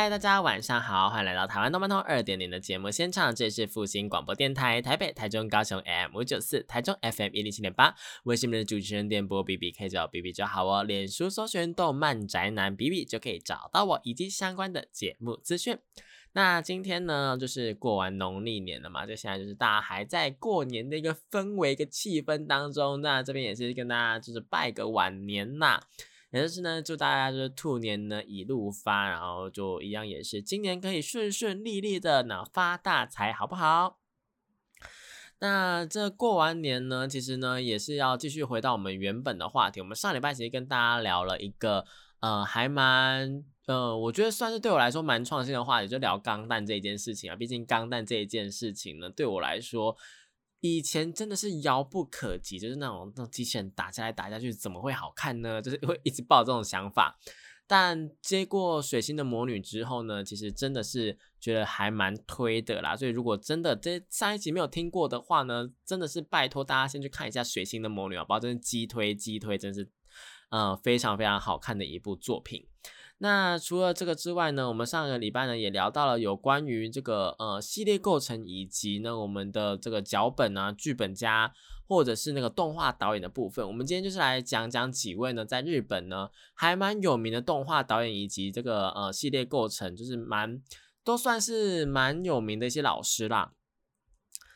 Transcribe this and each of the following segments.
嗨，大家晚上好，欢迎来到台湾动漫通二点零的节目现场，这里是复兴广播电台台北、台中、高雄 M 五九四，台中 FM 一零七点八，我是你们的主持人电波 B B，可以叫我 B B 就好哦。脸书搜寻动漫宅男 B B 就可以找到我以及相关的节目资讯。那今天呢，就是过完农历年了嘛，就现在就是大家还在过年的一个氛围、一个气氛当中。那这边也是跟大家就是拜个晚年呐。也就是呢，祝大家就是兔年呢一路发，然后就一样也是今年可以顺顺利利的呢发大财，好不好？那这过完年呢，其实呢也是要继续回到我们原本的话题。我们上礼拜其实跟大家聊了一个呃还蛮呃，我觉得算是对我来说蛮创新的话题，就聊钢蛋这一件事情啊。毕竟钢蛋这一件事情呢，对我来说。以前真的是遥不可及，就是那种那种机器人打下来打下去，怎么会好看呢？就是会一直抱这种想法。但接过水星的魔女之后呢，其实真的是觉得还蛮推的啦。所以如果真的这上一集没有听过的话呢，真的是拜托大家先去看一下水星的魔女啊，不好真是激推激推，真是呃非常非常好看的一部作品。那除了这个之外呢，我们上个礼拜呢也聊到了有关于这个呃系列构成以及呢我们的这个脚本啊、剧本家或者是那个动画导演的部分。我们今天就是来讲讲几位呢在日本呢还蛮有名的动画导演以及这个呃系列构成，就是蛮都算是蛮有名的一些老师啦。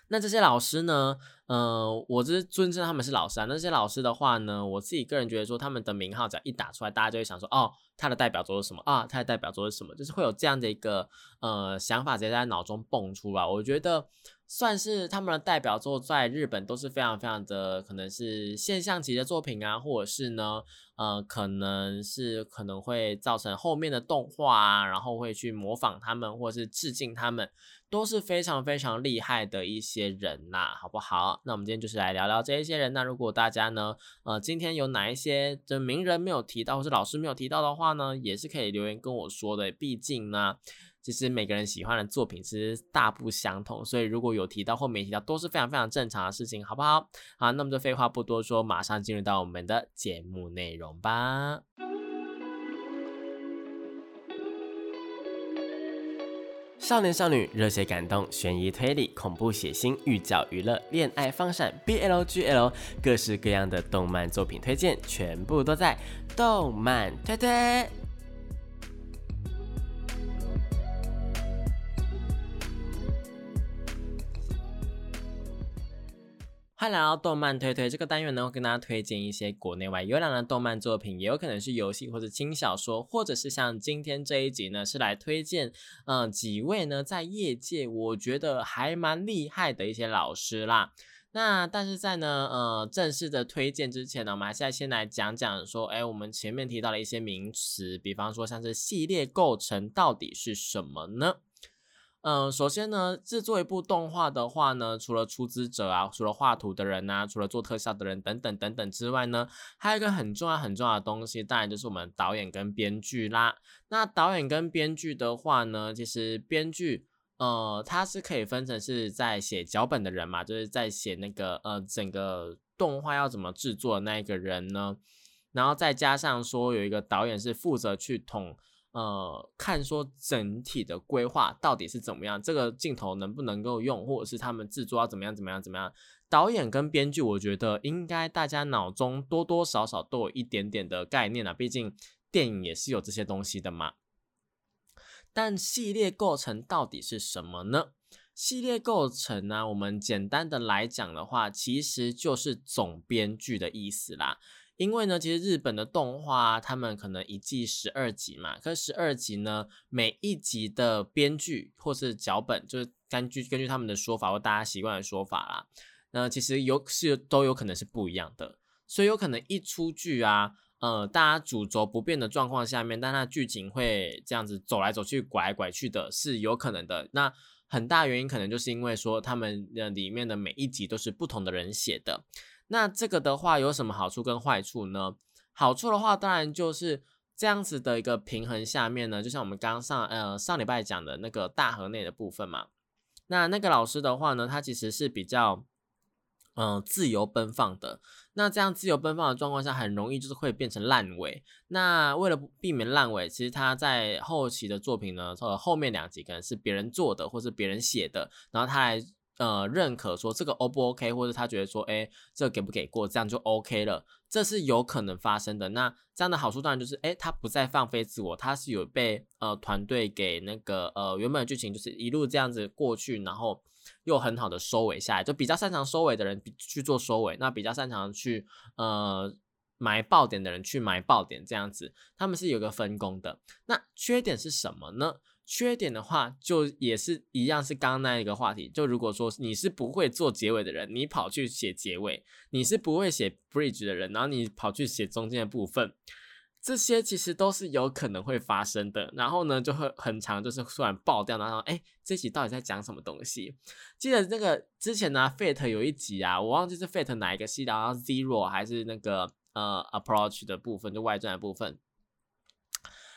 那这些老师呢？呃，我是尊称他们是老师啊。那些老师的话呢，我自己个人觉得说，他们的名号只要一打出来，大家就会想说，哦，他的代表作是什么啊？他的代表作是什么？就是会有这样的一个呃想法直接在脑中蹦出来。我觉得算是他们的代表作，在日本都是非常非常的可能是现象级的作品啊，或者是呢，呃，可能是可能会造成后面的动画啊，然后会去模仿他们或者是致敬他们。都是非常非常厉害的一些人呐，好不好？那我们今天就是来聊聊这一些人。那如果大家呢，呃，今天有哪一些的名人没有提到，或是老师没有提到的话呢，也是可以留言跟我说的。毕竟呢，其实每个人喜欢的作品其实大不相同，所以如果有提到或没提到，都是非常非常正常的事情，好不好？好，那么就废话不多说，马上进入到我们的节目内容吧。少年少女、热血感动、悬疑推理、恐怖血腥、寓教娱乐、恋爱放闪、BLGL，各式各样的动漫作品推荐，全部都在动漫推推。欢迎来到动漫推推这个单元呢，会跟大家推荐一些国内外优良的动漫作品，也有可能是游戏或者轻小说，或者是像今天这一集呢，是来推荐嗯几位呢在业界我觉得还蛮厉害的一些老师啦。那但是在呢呃正式的推荐之前呢，我们还是要先来讲讲说，哎，我们前面提到的一些名词，比方说像是系列构成到底是什么呢？嗯，首先呢，制作一部动画的话呢，除了出资者啊，除了画图的人呐，除了做特效的人等等等等之外呢，还有一个很重要很重要的东西，当然就是我们导演跟编剧啦。那导演跟编剧的话呢，其实编剧呃，他是可以分成是在写脚本的人嘛，就是在写那个呃整个动画要怎么制作的那一个人呢，然后再加上说有一个导演是负责去统。呃，看说整体的规划到底是怎么样，这个镜头能不能够用，或者是他们制作要怎么样怎么样怎么样？导演跟编剧，我觉得应该大家脑中多多少少都有一点点的概念啊，毕竟电影也是有这些东西的嘛。但系列构成到底是什么呢？系列构成呢，我们简单的来讲的话，其实就是总编剧的意思啦。因为呢，其实日本的动画，他们可能一季十二集嘛，可十二集呢，每一集的编剧或是脚本，就是根据根据他们的说法或大家习惯的说法啦，那其实有是都有可能是不一样的，所以有可能一出剧啊，呃，大家主轴不变的状况下面，但它剧情会这样子走来走去、拐来拐去的，是有可能的。那很大原因可能就是因为说他们的里面的每一集都是不同的人写的。那这个的话有什么好处跟坏处呢？好处的话，当然就是这样子的一个平衡下面呢，就像我们刚上呃上礼拜讲的那个大河内的部分嘛。那那个老师的话呢，他其实是比较嗯自由奔放的。那这样自由奔放的状况下，很容易就是会变成烂尾。那为了避免烂尾，其实他在后期的作品呢，呃后面两集可能是别人做的，或是别人写的，然后他来。呃，认可说这个 O 不 OK，或者他觉得说，哎，这给不给过，这样就 OK 了，这是有可能发生的。那这样的好处当然就是，哎，他不再放飞自我，他是有被呃团队给那个呃原本的剧情就是一路这样子过去，然后又很好的收尾下来，就比较擅长收尾的人去做收尾，那比较擅长去呃埋爆点的人去埋爆点，这样子他们是有个分工的。那缺点是什么呢？缺点的话，就也是一样，是刚刚那一个话题。就如果说你是不会做结尾的人，你跑去写结尾；你是不会写 bridge 的人，然后你跑去写中间的部分，这些其实都是有可能会发生的。然后呢，就会很长，就是突然爆掉，然后哎，这集到底在讲什么东西？记得那个之前呢，Fate 有一集啊，我忘记是 Fate 哪一个系，然后 Zero 还是那个呃 Approach 的部分，就外传的部分。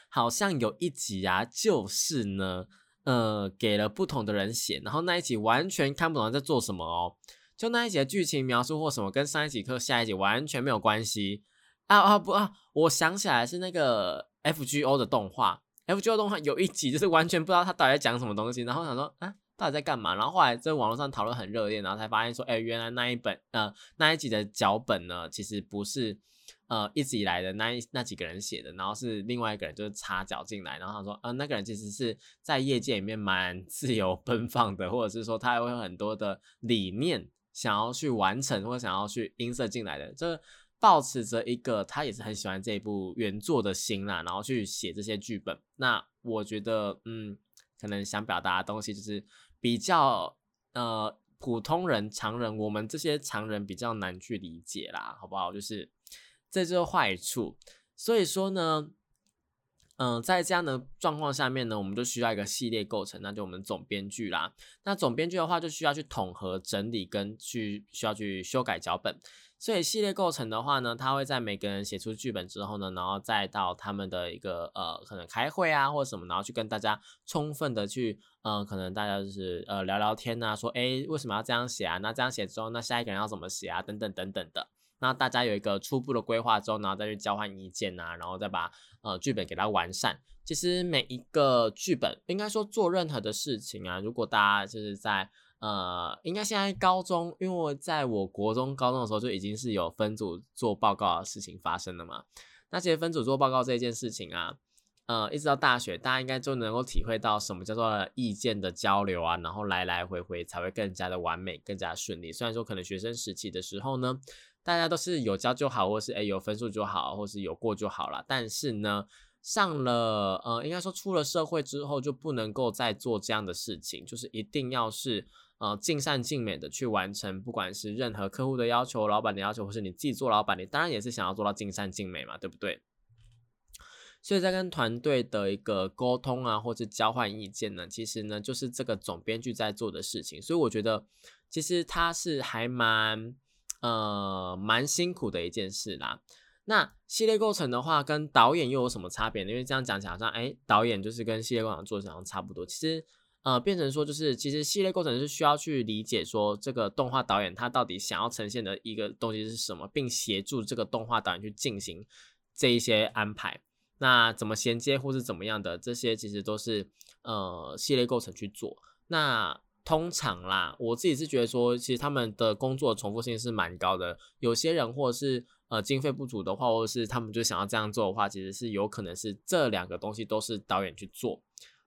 好像有一集啊，就是呢，呃，给了不同的人写，然后那一集完全看不懂在做什么哦。就那一集的剧情描述或什么，跟上一集课下一集完全没有关系啊啊不啊！我想起来是那个 FGO 的动画，FGO 动画有一集就是完全不知道他到底在讲什么东西，然后想说啊，到底在干嘛？然后后来在网络上讨论很热烈，然后才发现说，哎，原来那一本呃那一集的脚本呢，其实不是。呃，一直以来的那那几个人写的，然后是另外一个人就是插脚进来，然后他说，呃，那个人其实是在业界里面蛮 自由奔放的，或者是说他会有很多的理念想要去完成，或想要去映射进来的，这保持着一个他也是很喜欢这部原作的心啦，然后去写这些剧本。那我觉得，嗯，可能想表达的东西就是比较呃普通人、常人，我们这些常人比较难去理解啦，好不好？就是。这就是坏处，所以说呢，嗯，在这样的状况下面呢，我们就需要一个系列构成，那就我们总编剧啦。那总编剧的话，就需要去统合、整理跟去需要去修改脚本。所以系列构成的话呢，他会在每个人写出剧本之后呢，然后再到他们的一个呃，可能开会啊或者什么，然后去跟大家充分的去，呃，可能大家就是呃聊聊天啊，说哎为什么要这样写啊？那这样写之后，那下一个人要怎么写啊？等等等等的。那大家有一个初步的规划之后，然后再去交换意见呐，然后再把呃剧本给它完善。其实每一个剧本，应该说做任何的事情啊，如果大家就是在呃，应该现在高中，因为我在我国中、高中的时候就已经是有分组做报告的事情发生了嘛。那其实分组做报告这件事情啊，呃，一直到大学，大家应该就能够体会到什么叫做意见的交流啊，然后来来回回才会更加的完美、更加顺利。虽然说可能学生时期的时候呢。大家都是有交就好，或是诶有分数就好，或是有过就好了。但是呢，上了呃，应该说出了社会之后，就不能够再做这样的事情，就是一定要是呃尽善尽美的去完成，不管是任何客户的要求、老板的要求，或是你自己做老板，你当然也是想要做到尽善尽美嘛，对不对？所以在跟团队的一个沟通啊，或者交换意见呢，其实呢就是这个总编剧在做的事情。所以我觉得其实他是还蛮。呃，蛮辛苦的一件事啦。那系列构成的话，跟导演又有什么差别呢？因为这样讲起来，好像哎，导演就是跟系列构成做起来差不多。其实，呃，变成说就是，其实系列构成是需要去理解说，这个动画导演他到底想要呈现的一个东西是什么，并协助这个动画导演去进行这一些安排。那怎么衔接或是怎么样的，这些其实都是呃系列构成去做。那通常啦，我自己是觉得说，其实他们的工作重复性是蛮高的。有些人或者是呃经费不足的话，或者是他们就想要这样做的话，其实是有可能是这两个东西都是导演去做，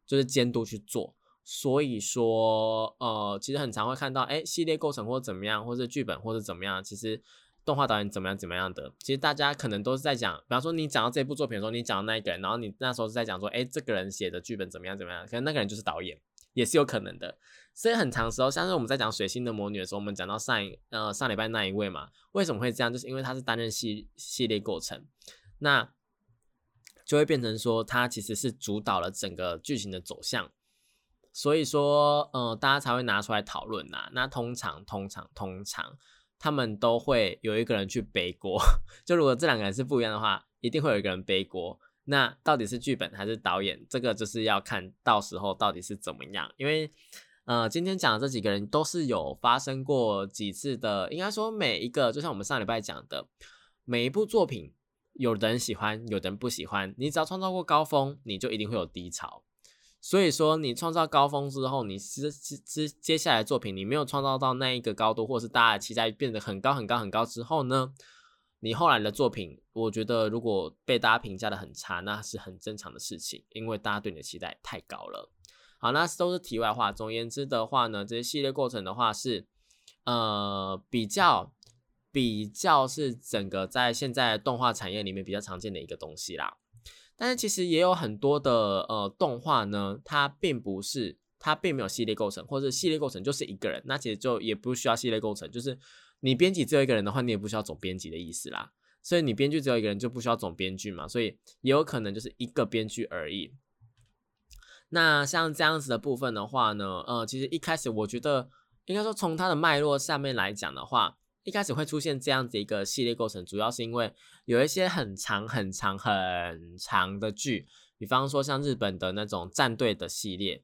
就是监督去做。所以说，呃，其实很常会看到，哎，系列构成或怎么样，或者剧本或者怎么样，其实动画导演怎么样怎么样的，其实大家可能都是在讲，比方说你讲到这部作品的时候，你讲到那一个人，然后你那时候是在讲说，哎，这个人写的剧本怎么样怎么样，可能那个人就是导演。也是有可能的，所以很长时候，像是我们在讲水星的魔女的时候，我们讲到上一呃上礼拜那一位嘛，为什么会这样？就是因为他是担任系系列构成，那就会变成说他其实是主导了整个剧情的走向，所以说呃大家才会拿出来讨论呐。那通常通常通常他们都会有一个人去背锅。就如果这两个人是不一样的话，一定会有一个人背锅。那到底是剧本还是导演？这个就是要看到时候到底是怎么样。因为，呃，今天讲的这几个人都是有发生过几次的。应该说每一个，就像我们上礼拜讲的，每一部作品，有的人喜欢，有的人不喜欢。你只要创造过高峰，你就一定会有低潮。所以说，你创造高峰之后，你接接接下来作品，你没有创造到那一个高度，或是大家期待变得很高很高很高之后呢？你后来的作品，我觉得如果被大家评价的很差，那是很正常的事情，因为大家对你的期待太高了。好，那都是题外话。总而言之的话呢，这些系列过程的话是，呃，比较比较是整个在现在动画产业里面比较常见的一个东西啦。但是其实也有很多的呃动画呢，它并不是，它并没有系列构成，或者系列构成就是一个人，那其实就也不需要系列构成，就是。你编辑只有一个人的话，你也不需要总编辑的意思啦。所以你编剧只有一个人，就不需要总编剧嘛。所以也有可能就是一个编剧而已。那像这样子的部分的话呢，呃，其实一开始我觉得，应该说从它的脉络下面来讲的话，一开始会出现这样子一个系列构成，主要是因为有一些很长、很长、很长的剧，比方说像日本的那种战队的系列，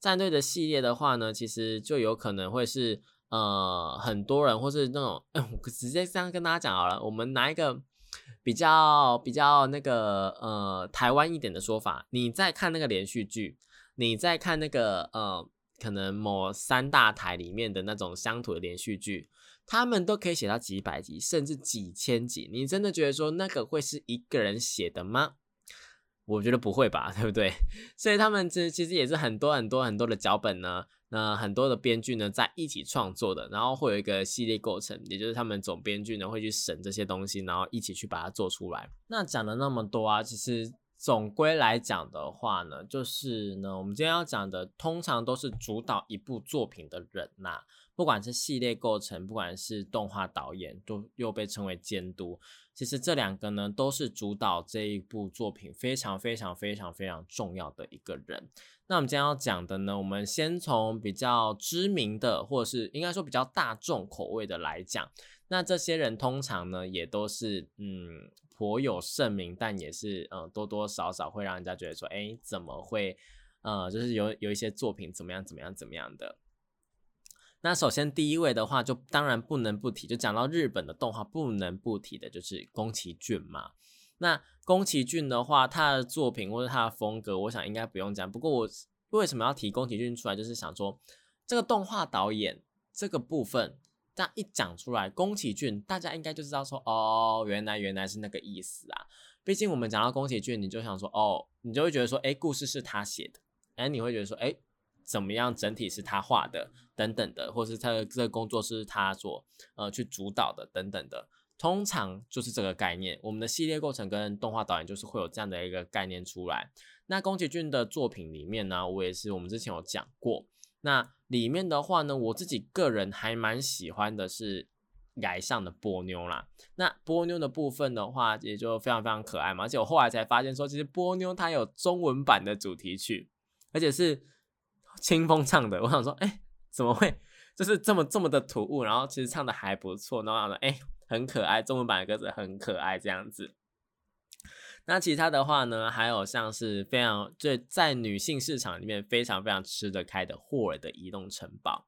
战队的系列的话呢，其实就有可能会是。呃，很多人或是那种，嗯，我直接这样跟大家讲好了。我们拿一个比较比较那个呃台湾一点的说法，你在看那个连续剧，你在看那个呃可能某三大台里面的那种乡土的连续剧，他们都可以写到几百集，甚至几千集。你真的觉得说那个会是一个人写的吗？我觉得不会吧，对不对？所以他们其实其实也是很多很多很多的脚本呢。那很多的编剧呢，在一起创作的，然后会有一个系列构成，也就是他们总编剧呢会去审这些东西，然后一起去把它做出来。那讲了那么多啊，其实总归来讲的话呢，就是呢，我们今天要讲的，通常都是主导一部作品的人呐，不管是系列构成，不管是动画导演，都又被称为监督。其实这两个呢，都是主导这一部作品非常非常非常非常重要的一个人。那我们今天要讲的呢，我们先从比较知名的，或者是应该说比较大众口味的来讲。那这些人通常呢，也都是嗯颇有盛名，但也是嗯多多少少会让人家觉得说，哎，怎么会呃，就是有有一些作品怎么样怎么样怎么样的。那首先第一位的话，就当然不能不提，就讲到日本的动画不能不提的就是宫崎骏嘛。那宫崎骏的话，他的作品或者他的风格，我想应该不用讲。不过我为什么要提宫崎骏出来，就是想说这个动画导演这个部分，但一讲出来，宫崎骏大家应该就知道说，哦，原来原来是那个意思啊。毕竟我们讲到宫崎骏，你就想说，哦，你就会觉得说，哎，故事是他写的，哎，你会觉得说，哎，怎么样，整体是他画的，等等的，或是他的这个工作是他所呃去主导的，等等的。通常就是这个概念，我们的系列构成跟动画导演就是会有这样的一个概念出来。那宫崎骏的作品里面呢，我也是我们之前有讲过。那里面的话呢，我自己个人还蛮喜欢的是崖上的波妞啦。那波妞的部分的话，也就非常非常可爱嘛。而且我后来才发现说，其实波妞它有中文版的主题曲，而且是清风唱的。我想说，哎，怎么会就是这么这么的突兀？然后其实唱的还不错。然后想说，哎。很可爱，中文版的歌词很可爱，这样子。那其他的话呢，还有像是非常就在女性市场里面非常非常吃得开的霍尔的移动城堡，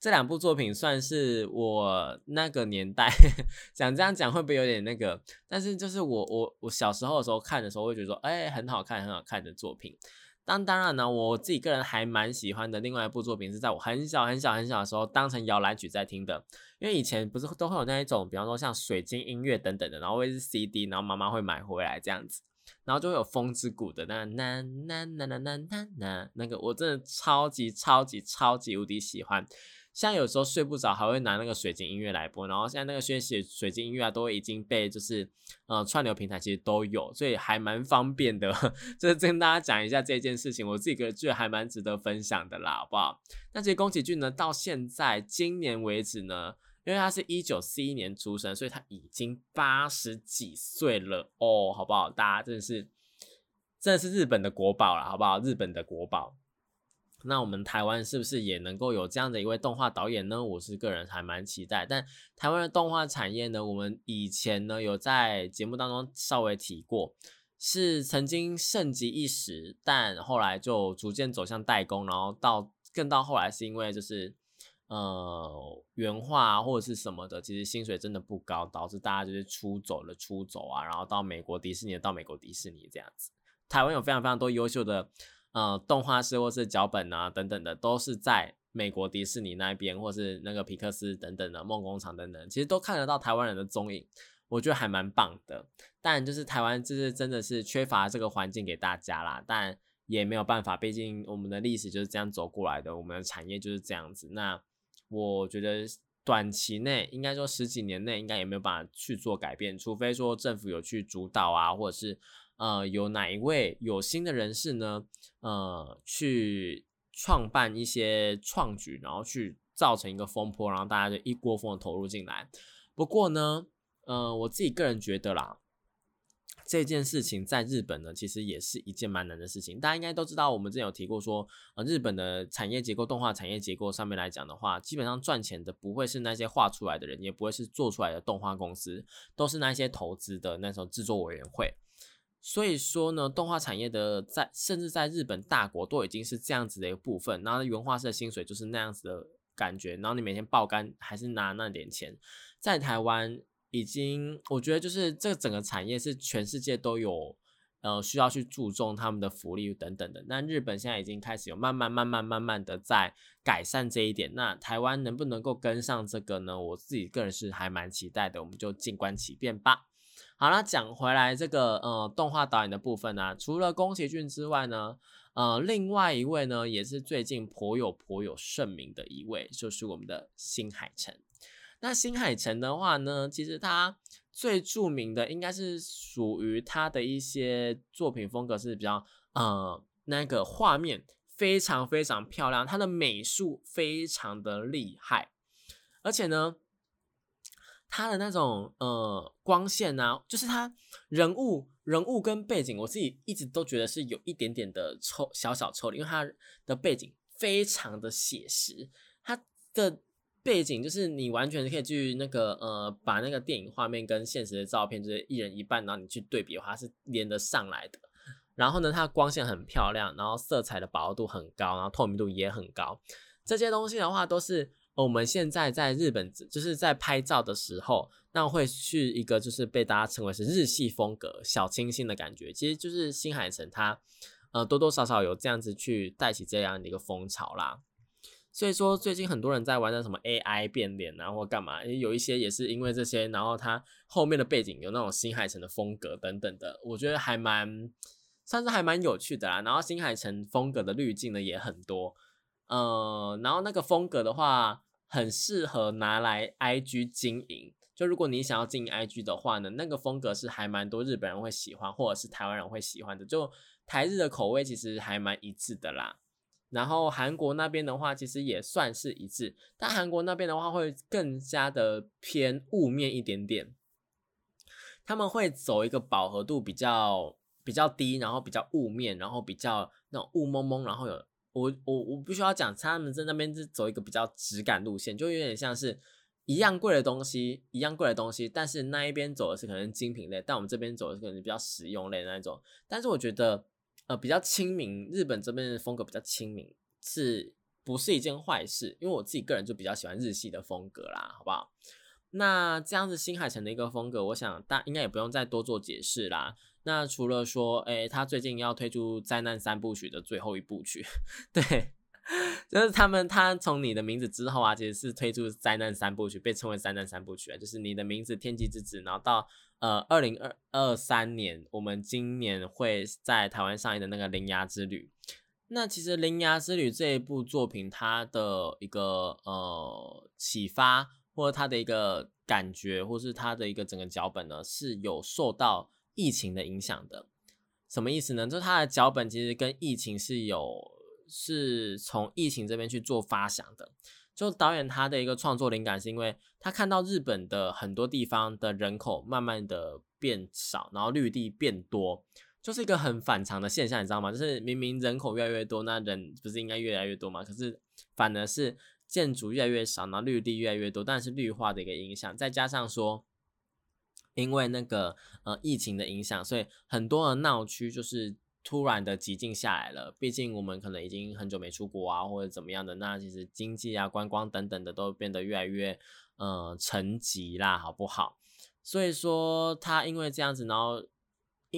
这两部作品算是我那个年代 讲这样讲会不会有点那个？但是就是我我我小时候的时候看的时候，会觉得说，哎，很好看，很好看的作品。当当然呢，我自己个人还蛮喜欢的。另外一部作品是在我很小很小很小的时候当成摇篮曲在听的，因为以前不是都会有那一种，比方说像水晶音乐等等的，然后会是 CD，然后妈妈会买回来这样子，然后就会有风之谷的那那那那那那那那那个，我真的超级超级超级无敌喜欢。像有时候睡不着，还会拿那个水晶音乐来播，然后现在那个宣泄水晶音乐啊，都已经被就是呃串流平台其实都有，所以还蛮方便的。就是跟大家讲一下这件事情，我自己觉得还蛮值得分享的啦，好不好？那其实宫崎骏呢，到现在今年为止呢，因为他是一九四一年出生，所以他已经八十几岁了哦，好不好？大家真的是真的是日本的国宝了，好不好？日本的国宝。那我们台湾是不是也能够有这样的一位动画导演呢？我是个人还蛮期待。但台湾的动画产业呢，我们以前呢有在节目当中稍微提过，是曾经盛极一时，但后来就逐渐走向代工，然后到更到后来是因为就是呃原画啊或者是什么的，其实薪水真的不高，导致大家就是出走了出走啊，然后到美国迪士尼到美国迪士尼这样子。台湾有非常非常多优秀的。呃，动画师或是脚本啊等等的，都是在美国迪士尼那边，或是那个皮克斯等等的梦工厂等等，其实都看得到台湾人的踪影，我觉得还蛮棒的。但就是台湾就是真的是缺乏这个环境给大家啦，但也没有办法，毕竟我们的历史就是这样走过来的，我们的产业就是这样子。那我觉得短期内，应该说十几年内，应该也没有办法去做改变，除非说政府有去主导啊，或者是。呃，有哪一位有心的人士呢？呃，去创办一些创举，然后去造成一个风波，然后大家就一窝蜂的投入进来。不过呢，呃，我自己个人觉得啦，这件事情在日本呢，其实也是一件蛮难的事情。大家应该都知道，我们之前有提过说，呃，日本的产业结构、动画产业结构上面来讲的话，基本上赚钱的不会是那些画出来的人，也不会是做出来的动画公司，都是那些投资的那种制作委员会。所以说呢，动画产业的在甚至在日本大国都已经是这样子的一个部分，然后原画师的薪水就是那样子的感觉，然后你每天爆肝还是拿那点钱，在台湾已经我觉得就是这整个产业是全世界都有呃需要去注重他们的福利等等的，那日本现在已经开始有慢慢慢慢慢慢的在改善这一点，那台湾能不能够跟上这个呢？我自己个人是还蛮期待的，我们就静观其变吧。好了，讲回来这个呃动画导演的部分呢，除了宫崎骏之外呢，呃，另外一位呢也是最近颇有颇有盛名的一位，就是我们的新海诚。那新海诚的话呢，其实他最著名的应该是属于他的一些作品风格是比较呃那个画面非常非常漂亮，他的美术非常的厉害，而且呢。他的那种呃光线啊，就是他人物人物跟背景，我自己一直都觉得是有一点点的抽小小抽离，因为他的背景非常的写实，他的背景就是你完全可以去那个呃把那个电影画面跟现实的照片就是一人一半，然后你去对比的话是连得上来的。然后呢，它光线很漂亮，然后色彩的饱和度很高，然后透明度也很高，这些东西的话都是。我们现在在日本，就是在拍照的时候，那会去一个就是被大家称为是日系风格、小清新的感觉，其实就是新海诚他，呃，多多少少有这样子去带起这样的一个风潮啦。所以说，最近很多人在玩的什么 AI 变脸啊，或干嘛，有一些也是因为这些，然后它后面的背景有那种新海诚的风格等等的，我觉得还蛮，算是还蛮有趣的啦。然后新海诚风格的滤镜呢也很多。呃，然后那个风格的话，很适合拿来 IG 经营。就如果你想要经营 IG 的话呢，那个风格是还蛮多日本人会喜欢，或者是台湾人会喜欢的。就台日的口味其实还蛮一致的啦。然后韩国那边的话，其实也算是一致，但韩国那边的话会更加的偏雾面一点点。他们会走一个饱和度比较比较低，然后比较雾面，然后比较那种雾蒙蒙，然后有。我我我必须要讲，他们在那边是走一个比较质感路线，就有点像是一样贵的东西，一样贵的东西，但是那一边走的是可能精品类，但我们这边走的是可能比较实用类的那种。但是我觉得，呃，比较亲民，日本这边的风格比较亲民，是不是一件坏事？因为我自己个人就比较喜欢日系的风格啦，好不好？那这样子新海诚的一个风格，我想大应该也不用再多做解释啦。那除了说，哎，他最近要推出灾难三部曲的最后一部曲，对，就是他们他从你的名字之后啊，其实是推出灾难三部曲，被称为灾难三部曲啊，就是你的名字天气之子，然后到呃二零二二三年，我们今年会在台湾上映的那个铃芽之旅。那其实铃芽之旅这一部作品，它的一个呃启发，或者它的一个感觉，或是它的一个整个脚本呢，是有受到。疫情的影响的，什么意思呢？就是它的脚本其实跟疫情是有是从疫情这边去做发想的。就导演他的一个创作灵感，是因为他看到日本的很多地方的人口慢慢的变少，然后绿地变多，就是一个很反常的现象，你知道吗？就是明明人口越来越多，那人不是应该越来越多吗？可是反而是建筑越来越少，然后绿地越来越多，但是绿化的一个影响，再加上说，因为那个呃疫情的影响，所以很多的闹区就是突然的寂静下来了。毕竟我们可能已经很久没出国啊，或者怎么样的，那其实经济啊、观光等等的都变得越来越呃沉寂啦，好不好？所以说他因为这样子，然后。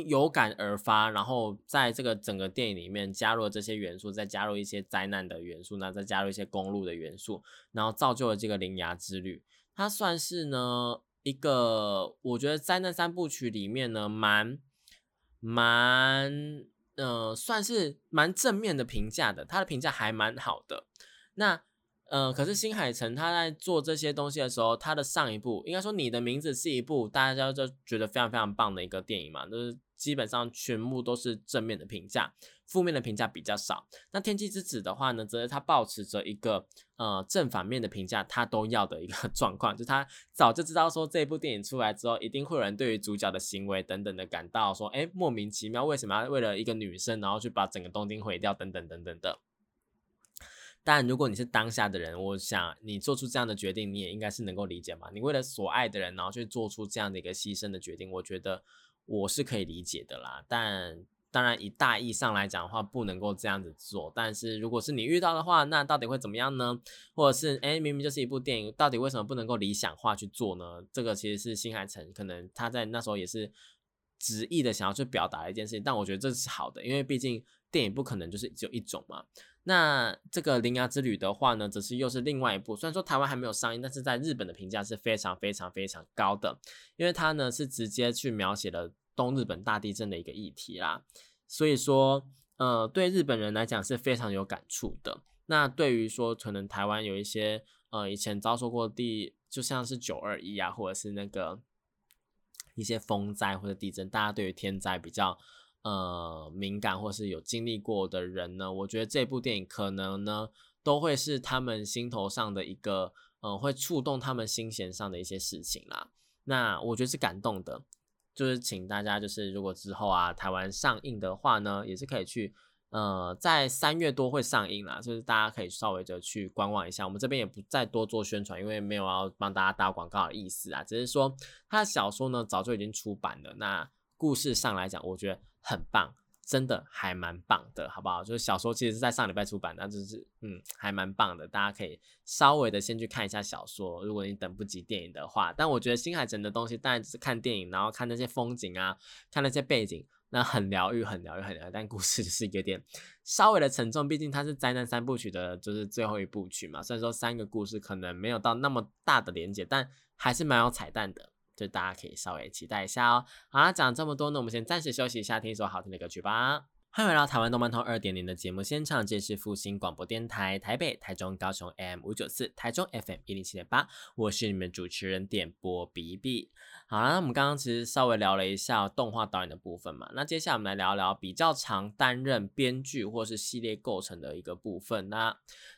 有感而发，然后在这个整个电影里面加入了这些元素，再加入一些灾难的元素，那再加入一些公路的元素，然后造就了这个铃芽之旅。它算是呢一个，我觉得灾难三部曲里面呢蛮蛮呃算是蛮正面的评价的，他的评价还蛮好的。那呃，可是新海诚他在做这些东西的时候，他的上一部应该说你的名字是一部大家就觉得非常非常棒的一个电影嘛，就是。基本上全部都是正面的评价，负面的评价比较少。那《天气之子》的话呢，则是他保持着一个呃正反面的评价，他都要的一个 状况，就他早就知道说这部电影出来之后，一定会有人对于主角的行为等等的感到说，哎，莫名其妙，为什么要为了一个女生，然后去把整个东京毁掉，等等等等的。但如果你是当下的人，我想你做出这样的决定，你也应该是能够理解嘛。你为了所爱的人，然后去做出这样的一个牺牲的决定，我觉得。我是可以理解的啦，但当然以大意上来讲的话，不能够这样子做。但是如果是你遇到的话，那到底会怎么样呢？或者是哎，明明就是一部电影，到底为什么不能够理想化去做呢？这个其实是新海诚可能他在那时候也是执意的想要去表达一件事情。但我觉得这是好的，因为毕竟电影不可能就是只有一种嘛。那这个《铃芽之旅》的话呢，则是又是另外一部。虽然说台湾还没有上映，但是在日本的评价是非常非常非常高的，因为它呢是直接去描写了东日本大地震的一个议题啦。所以说，呃，对日本人来讲是非常有感触的。那对于说可能台湾有一些呃以前遭受过地，就像是九二一啊，或者是那个一些风灾或者地震，大家对于天灾比较。呃，敏感或是有经历过的人呢，我觉得这部电影可能呢，都会是他们心头上的一个，呃，会触动他们心弦上的一些事情啦。那我觉得是感动的，就是请大家就是如果之后啊台湾上映的话呢，也是可以去，呃，在三月多会上映啦，就是大家可以稍微的去观望一下。我们这边也不再多做宣传，因为没有要帮大家打广告的意思啊，只是说他的小说呢早就已经出版了，那故事上来讲，我觉得。很棒，真的还蛮棒的，好不好？就是小说其实是在上礼拜出版，那就是嗯，还蛮棒的。大家可以稍微的先去看一下小说，如果你等不及电影的话。但我觉得新海诚的东西，当然只是看电影，然后看那些风景啊，看那些背景，那很疗愈，很疗愈，很疗愈。但故事就是有点稍微的沉重，毕竟它是灾难三部曲的，就是最后一部曲嘛。虽然说三个故事可能没有到那么大的连接，但还是蛮有彩蛋的。就大家可以稍微期待一下哦。好了，讲这么多呢，我们先暂时休息一下，听一首好听的歌曲吧。欢迎回到台湾动漫通二点零的节目现场，这是复兴广播电台台北、台中、高雄 M 五九四，台中 FM 一零七点八，我是你们主持人点播 B B。好了，那我们刚刚其实稍微聊了一下动画导演的部分嘛，那接下来我们来聊聊比较常担任编剧或是系列构成的一个部分。那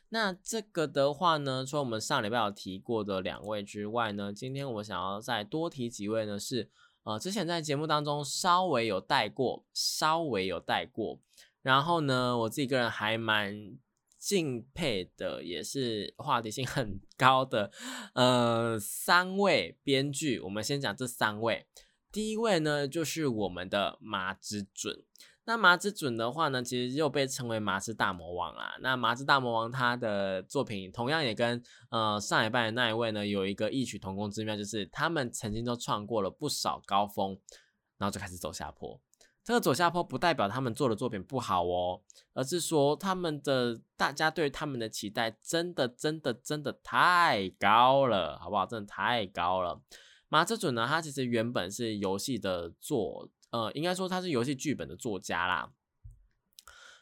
那这个的话呢，除了我们上礼拜有提过的两位之外呢，今天我想要再多提几位呢是。呃，之前在节目当中稍微有带过，稍微有带过。然后呢，我自己个人还蛮敬佩的，也是话题性很高的，呃，三位编剧。我们先讲这三位。第一位呢，就是我们的麻之准。那麻之准的话呢，其实又被称为麻之大魔王啦。那麻之大魔王他的作品同样也跟呃上一拜的那一位呢有一个异曲同工之妙，就是他们曾经都创过了不少高峰，然后就开始走下坡。这个走下坡不代表他们做的作品不好哦，而是说他们的大家对他们的期待真的真的真的太高了，好不好？真的太高了。麻之准呢，他其实原本是游戏的作。呃，应该说他是游戏剧本的作家啦，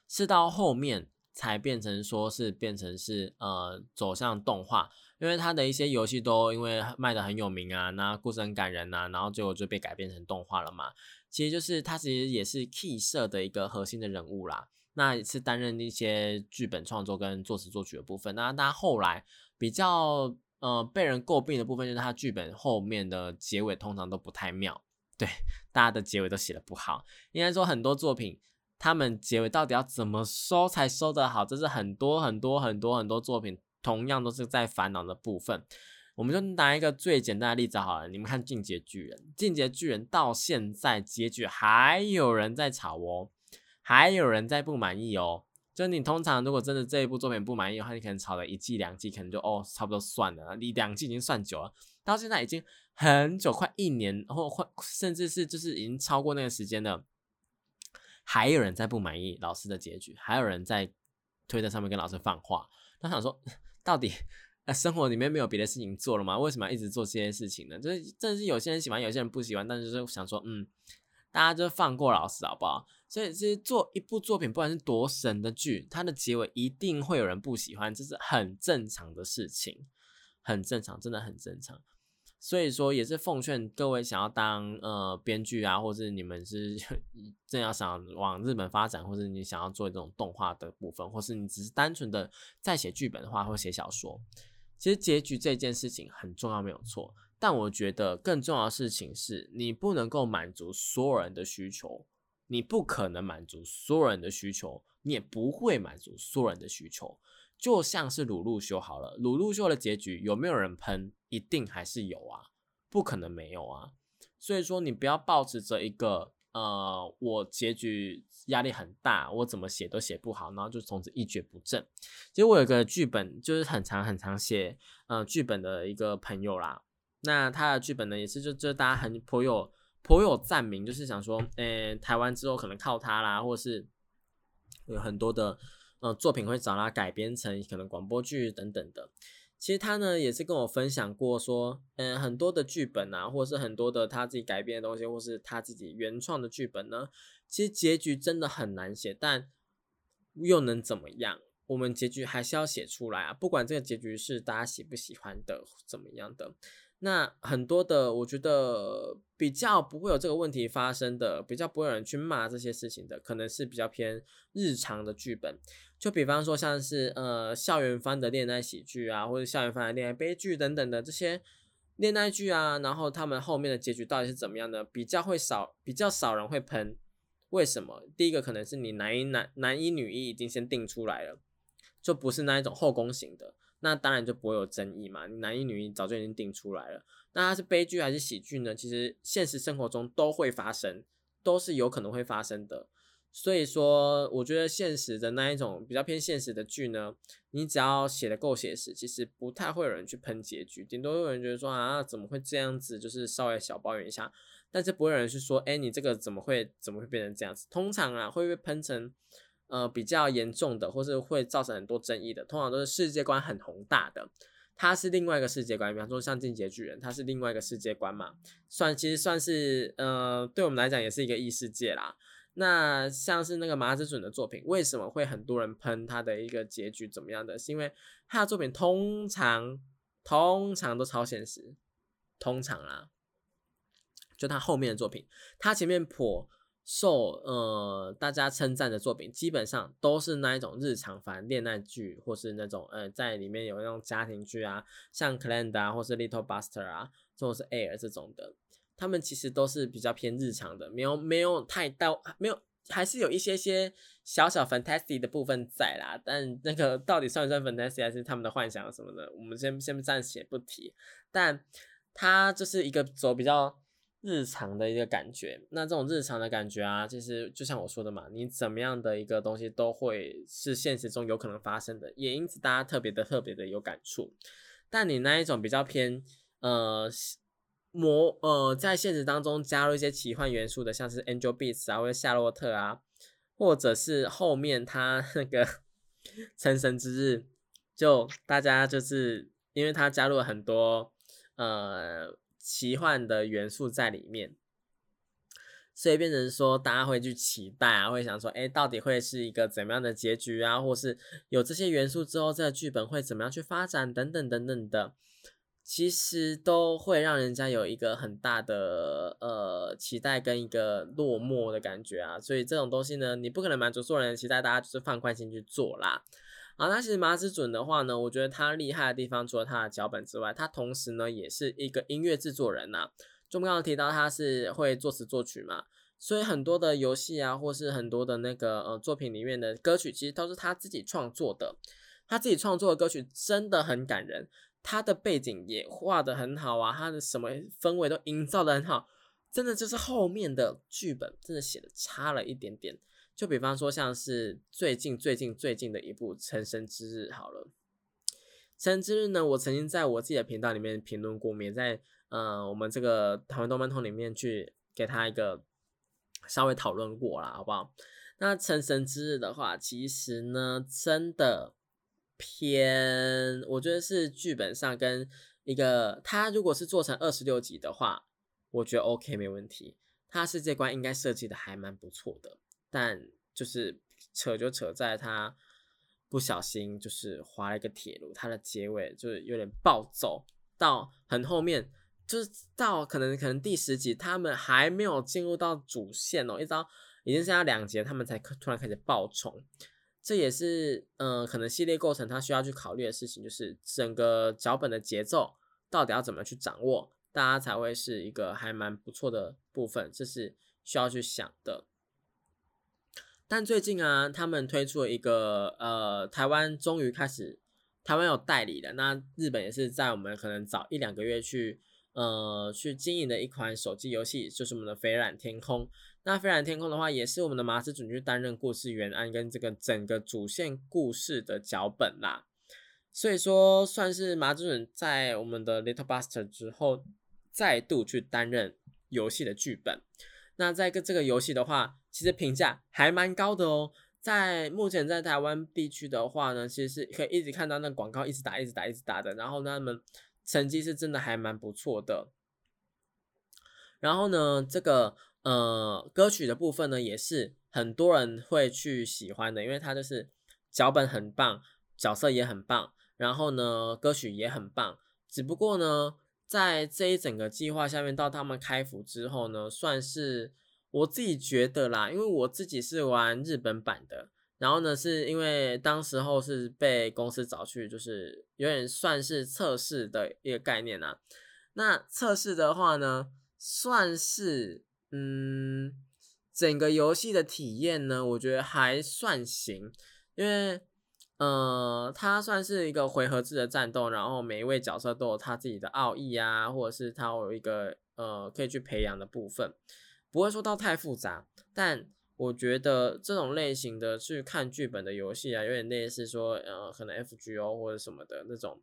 是到后面才变成说是变成是呃走向动画，因为他的一些游戏都因为卖的很有名啊，那故事很感人呐，然后最后就被改编成动画了嘛。其实就是他其实也是 Key 社的一个核心的人物啦，那是担任一些剧本创作跟作词作曲的部分。那他后来比较呃被人诟病的部分就是他剧本后面的结尾通常都不太妙。对，大家的结尾都写的不好。应该说很多作品，他们结尾到底要怎么收才收得好，这是很多很多很多很多作品同样都是在烦恼的部分。我们就拿一个最简单的例子好了，你们看《进阶巨人》，《进阶巨人》到现在结局还有人在吵哦，还有人在不满意哦。就你通常如果真的这一部作品不满意的话，你可能炒了一季两季，可能就哦差不多算了。你两季已经算久了，到现在已经很久，快一年，或或甚至是就是已经超过那个时间了，还有人在不满意老师的结局，还有人在推特上面跟老师放话。他想说，到底？生活里面没有别的事情做了吗？为什么一直做这些事情呢？就是真的是有些人喜欢，有些人不喜欢，但是就是想说，嗯，大家就放过老师好不好？所以其实做一部作品，不管是多神的剧，它的结尾一定会有人不喜欢，这是很正常的事情，很正常，真的很正常。所以说，也是奉劝各位想要当呃编剧啊，或是你们是 正要想往日本发展，或者你想要做这种动画的部分，或是你只是单纯的在写剧本的话，或写小说。其实结局这件事情很重要，没有错。但我觉得更重要的事情是，你不能够满足所有人的需求，你不可能满足所有人的需求，你也不会满足所有人的需求。就像是鲁路修好了，鲁路修的结局有没有人喷？一定还是有啊，不可能没有啊。所以说，你不要抱持着一个。呃，我结局压力很大，我怎么写都写不好，然后就从此一蹶不振。其实我有个剧本，就是很长很长写，呃，剧本的一个朋友啦。那他的剧本呢，也是就就大家很颇有颇有赞名，就是想说，呃，台湾之后可能靠他啦，或是有很多的呃作品会找他改编成可能广播剧等等的。其实他呢也是跟我分享过，说，嗯，很多的剧本啊，或是很多的他自己改编的东西，或是他自己原创的剧本呢，其实结局真的很难写，但又能怎么样？我们结局还是要写出来啊，不管这个结局是大家喜不喜欢的，怎么样的。那很多的，我觉得比较不会有这个问题发生的，比较不会有人去骂这些事情的，可能是比较偏日常的剧本。就比方说像是呃校园番的恋爱喜剧啊，或者校园番的恋爱悲剧等等的这些恋爱剧啊，然后他们后面的结局到底是怎么样的，比较会少，比较少人会喷。为什么？第一个可能是你男一男男一女一已经先定出来了，就不是那一种后宫型的。那当然就不会有争议嘛，男一女一早就已经定出来了。那它是悲剧还是喜剧呢？其实现实生活中都会发生，都是有可能会发生的。所以说，我觉得现实的那一种比较偏现实的剧呢，你只要写的够写实，其实不太会有人去喷结局，顶多有人觉得说啊，怎么会这样子，就是稍微小抱怨一下，但是不会有人去说，哎，你这个怎么会怎么会变成这样子？通常啊，会被喷成。呃，比较严重的，或是会造成很多争议的，通常都是世界观很宏大的，它是另外一个世界观。比方说像《进阶巨人》，它是另外一个世界观嘛，算其实算是呃，对我们来讲也是一个异世界啦。那像是那个麻之准的作品，为什么会很多人喷他的一个结局怎么样的？是因为他的作品通常通常都超现实，通常啦，就他后面的作品，他前面颇。受呃大家称赞的作品，基本上都是那一种日常番恋爱剧，或是那种呃在里面有那种家庭剧啊，像 c l a n d 啊，或是 Little Buster 啊，或者是 Air 这种的，他们其实都是比较偏日常的，没有没有太到没有，还是有一些些小小 fantasy 的部分在啦，但那个到底算不算 fantasy 还是他们的幻想什么的，我们先先暂且不提，但他就是一个走比较。日常的一个感觉，那这种日常的感觉啊，其实就像我说的嘛，你怎么样的一个东西都会是现实中有可能发生的，也因此大家特别的特别的有感触。但你那一种比较偏呃魔呃在现实当中加入一些奇幻元素的，像是 Angel Beats 啊，或者夏洛特啊，或者是后面他那个成神之日，就大家就是因为他加入了很多呃。奇幻的元素在里面，所以变成说大家会去期待啊，会想说，哎，到底会是一个怎么样的结局啊？或是有这些元素之后，这个剧本会怎么样去发展等等等等的，其实都会让人家有一个很大的呃期待跟一个落寞的感觉啊。所以这种东西呢，你不可能满足所有人的期待，大家就是放宽心去做啦。啊，那其实麻子准的话呢，我觉得他厉害的地方，除了他的脚本之外，他同时呢也是一个音乐制作人呐。就刚刚提到他是会作词作曲嘛，所以很多的游戏啊，或是很多的那个呃作品里面的歌曲，其实都是他自己创作的。他自己创作的歌曲真的很感人，他的背景也画的很好啊，他的什么氛围都营造的很好，真的就是后面的剧本真的写的差了一点点。就比方说像是最近最近最近的一部《成神之日》好了，《成神之日》呢，我曾经在我自己的频道里面评论过，也在呃我们这个台湾动漫通里面去给他一个稍微讨论过啦，好不好？那《成神之日》的话，其实呢，真的。偏，我觉得是剧本上跟一个，他如果是做成二十六集的话，我觉得 OK 没问题。他世界观应该设计的还蛮不错的，但就是扯就扯在他不小心就是划了一个铁路，它的结尾就是有点暴走到很后面，就是到可能可能第十集他们还没有进入到主线哦，一直到已经剩下两节，他们才突然开始爆冲。这也是，嗯，可能系列构成它需要去考虑的事情，就是整个脚本的节奏到底要怎么去掌握，大家才会是一个还蛮不错的部分，这是需要去想的。但最近啊，他们推出了一个，呃，台湾终于开始，台湾有代理了，那日本也是在我们可能早一两个月去，呃，去经营的一款手机游戏，就是我们的《飞染天空》。那飞染天空的话，也是我们的麻子准去担任故事原案跟这个整个主线故事的脚本啦，所以说算是麻子准在我们的 Little Buster 之后再度去担任游戏的剧本。那在个这个游戏的话，其实评价还蛮高的哦。在目前在台湾地区的话呢，其实是可以一直看到那广告一直打、一直打、一直打的，然后他们成绩是真的还蛮不错的。然后呢，这个。呃，歌曲的部分呢，也是很多人会去喜欢的，因为它就是脚本很棒，角色也很棒，然后呢，歌曲也很棒。只不过呢，在这一整个计划下面，到他们开服之后呢，算是我自己觉得啦，因为我自己是玩日本版的，然后呢，是因为当时候是被公司找去，就是有点算是测试的一个概念啊。那测试的话呢，算是。嗯，整个游戏的体验呢，我觉得还算行，因为呃，它算是一个回合制的战斗，然后每一位角色都有他自己的奥义啊，或者是他有一个呃可以去培养的部分，不会说到太复杂。但我觉得这种类型的去看剧本的游戏啊，有点类似说呃，可能 FGO 或者什么的那种，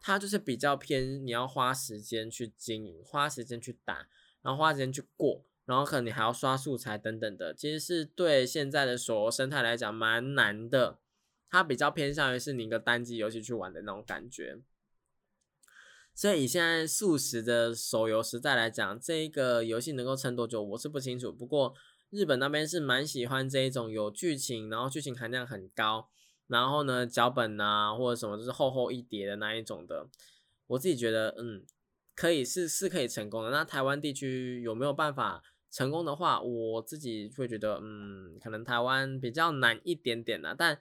它就是比较偏你要花时间去经营，花时间去打。然后花时间去过，然后可能你还要刷素材等等的，其实是对现在的手游生态来讲蛮难的。它比较偏向于是你一个单机游戏去玩的那种感觉。所以以现在速食的手游时代来讲，这个游戏能够撑多久，我是不清楚。不过日本那边是蛮喜欢这一种有剧情，然后剧情含量很高，然后呢脚本啊或者什么就是厚厚一叠的那一种的。我自己觉得，嗯。可以是是可以成功的。那台湾地区有没有办法成功的话，我自己会觉得，嗯，可能台湾比较难一点点啦。但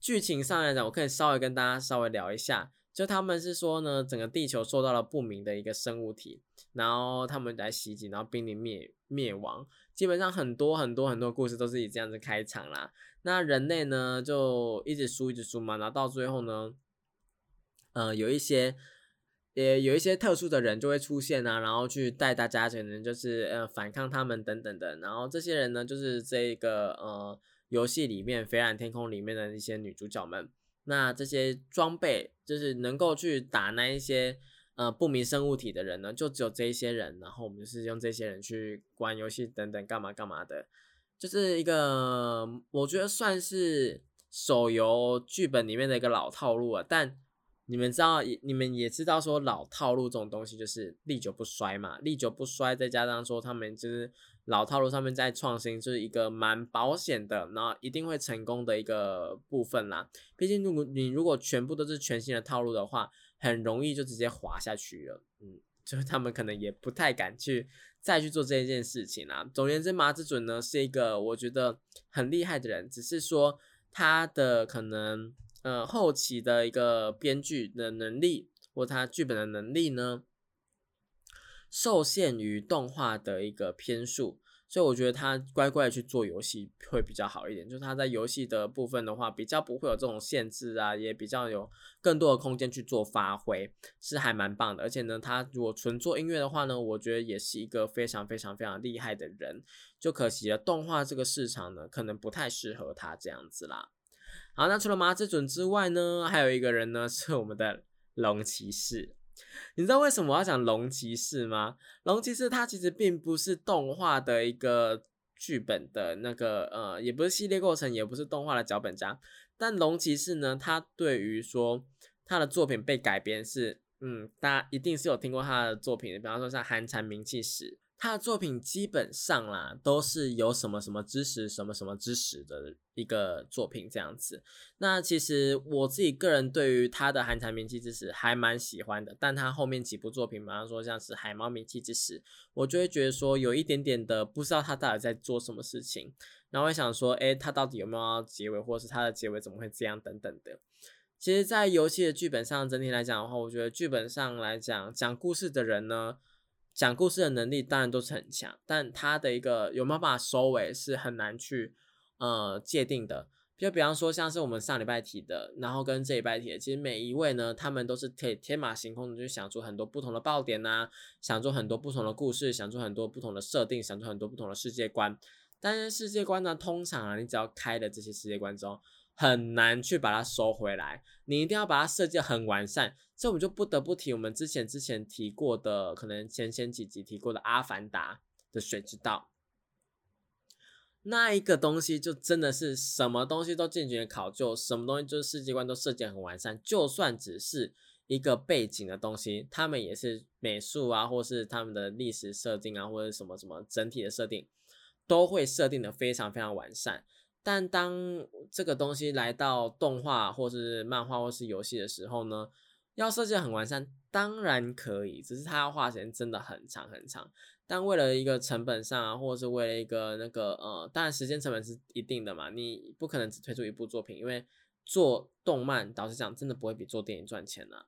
剧情上来讲，我可以稍微跟大家稍微聊一下。就他们是说呢，整个地球受到了不明的一个生物体，然后他们来袭击，然后濒临灭灭亡。基本上很多很多很多故事都是以这样子开场啦。那人类呢，就一直输一直输嘛，然后到最后呢，呃，有一些。也有一些特殊的人就会出现啊，然后去带大家，可能就是呃反抗他们等等的。然后这些人呢，就是这个呃游戏里面《飞染天空》里面的一些女主角们。那这些装备就是能够去打那一些呃不明生物体的人呢，就只有这一些人。然后我们就是用这些人去玩游戏等等干嘛干嘛的，就是一个我觉得算是手游剧本里面的一个老套路啊，但。你们知道，你们也知道，说老套路这种东西就是历久不衰嘛，历久不衰，再加上说他们就是老套路上面再创新，就是一个蛮保险的，然后一定会成功的一个部分啦。毕竟如果你如果全部都是全新的套路的话，很容易就直接滑下去了。嗯，就是他们可能也不太敢去再去做这一件事情啦。总而言之，马子准呢是一个我觉得很厉害的人，只是说他的可能。呃，后期的一个编剧的能力或他剧本的能力呢，受限于动画的一个篇数。所以我觉得他乖乖去做游戏会比较好一点，就是他在游戏的部分的话，比较不会有这种限制啊，也比较有更多的空间去做发挥，是还蛮棒的。而且呢，他如果纯做音乐的话呢，我觉得也是一个非常非常非常厉害的人。就可惜了，动画这个市场呢，可能不太适合他这样子啦。好，那除了麻之准之外呢，还有一个人呢，是我们的龙骑士。你知道为什么我要讲龙骑士吗？龙骑士它其实并不是动画的一个剧本的那个呃，也不是系列过程，也不是动画的脚本家。但龙骑士呢，他对于说他的作品被改编是，嗯，大家一定是有听过他的作品的，比方说像《寒蝉鸣泣时》。他的作品基本上啦，都是有什么什么知识、什么什么知识的一个作品这样子。那其实我自己个人对于他的《寒蝉鸣泣之时》还蛮喜欢的，但他后面几部作品，比方说像是《海猫鸣泣之时》，我就会觉得说有一点点的不知道他到底在做什么事情。然后会想说，哎，他到底有没有结尾，或者是他的结尾怎么会这样等等的。其实，在游戏的剧本上整体来讲的话，我觉得剧本上来讲，讲故事的人呢。讲故事的能力当然都是很强，但他的一个有没有办法收尾是很难去呃界定的。就比方说像是我们上礼拜提的，然后跟这礼拜提的，其实每一位呢，他们都是可以天马行空的去想出很多不同的爆点呐，想出很多不同的故事，想出很多不同的设定，想出很多不同的世界观。但是世界观呢，通常啊，你只要开了这些世界观之后，很难去把它收回来，你一定要把它设计很完善。这我们就不得不提我们之前之前提过的，可能前前几集提过的《阿凡达》的水之道，那一个东西就真的是什么东西都进行考究，什么东西就是世界观都设计很完善。就算只是一个背景的东西，他们也是美术啊，或是他们的历史设定啊，或者什么什么整体的设定，都会设定的非常非常完善。但当这个东西来到动画或是漫画或是游戏的时候呢？要设计很完善，当然可以，只是它要花时间真的很长很长。但为了一个成本上啊，或者是为了一个那个呃，当然时间成本是一定的嘛，你不可能只推出一部作品，因为做动漫，导师讲真的不会比做电影赚钱啊。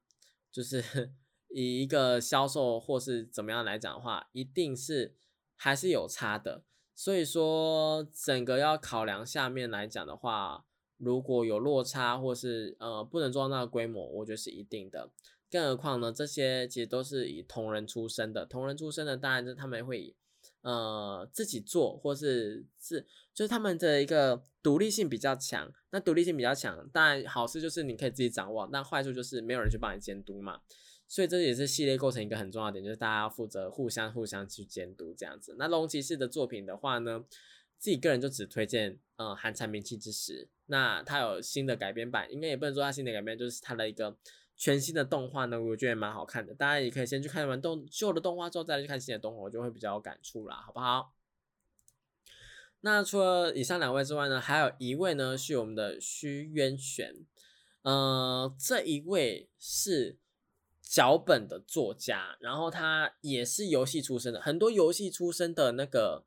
就是 以一个销售或是怎么样来讲的话，一定是还是有差的。所以说，整个要考量下面来讲的话。如果有落差，或是呃不能做到那个规模，我觉得是一定的。更何况呢，这些其实都是以同人出身的，同人出身的，当然是他们会呃自己做，或是是就是他们的一个独立性比较强。那独立性比较强，当然好事就是你可以自己掌握，但坏处就是没有人去帮你监督嘛。所以这也是系列构成一个很重要的点，就是大家要负责互相互相去监督这样子。那龙骑士的作品的话呢？自己个人就只推荐，嗯，《寒蝉鸣泣之时》。那它有新的改编版，应该也不能说它新的改编，就是它的一个全新的动画呢，我觉得蛮好看的。大家也可以先去看完动旧的动画之后，再来去看新的动画，我就会比较有感触啦，好不好？那除了以上两位之外呢，还有一位呢是我们的虚渊玄，呃，这一位是脚本的作家，然后他也是游戏出身的，很多游戏出身的那个。